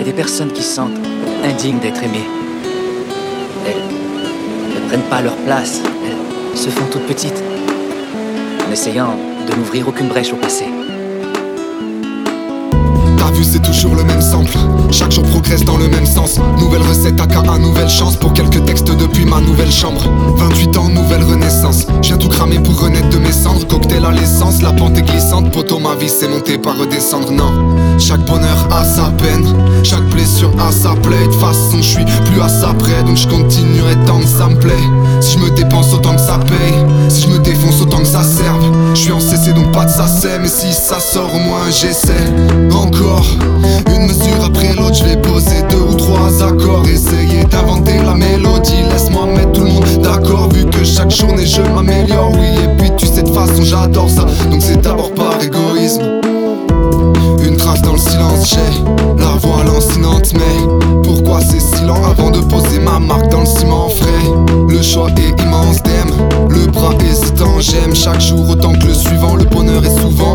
a des personnes qui se sentent indignes d'être aimées. Elles ne prennent pas leur place, elles se font toutes petites, en essayant de n'ouvrir aucune brèche au passé. C'est toujours le même sample. Chaque jour progresse dans le même sens. Nouvelle recette, aka nouvelle chance pour quelques textes depuis ma nouvelle chambre. 28 ans, nouvelle renaissance. J'ai tout cramé pour renaître de mes cendres. Cocktail à l'essence, la pente est glissante. Poto, ma vie c'est monter, pas redescendre. Non, Chaque blessure a sa plaie. De façon, je suis plus à sa près. Donc je continuerai tant que ça me plaît. Si je me dépense autant que ça paye. Si je me défonce autant que ça serve. Je suis en CC donc pas de ça Mais si ça sort, au moins j'essaie. Encore une mesure après l'autre, je vais poser deux ou trois accords. Essayer d'inventer la mélodie. Laisse-moi mettre tout le monde d'accord. Vu que chaque journée je m'améliore. Oui, et puis tu sais, de façon j'adore ça. Donc c'est d'abord par le bras hésitant. J'aime chaque jour autant que le suivant. Le bonheur est souvent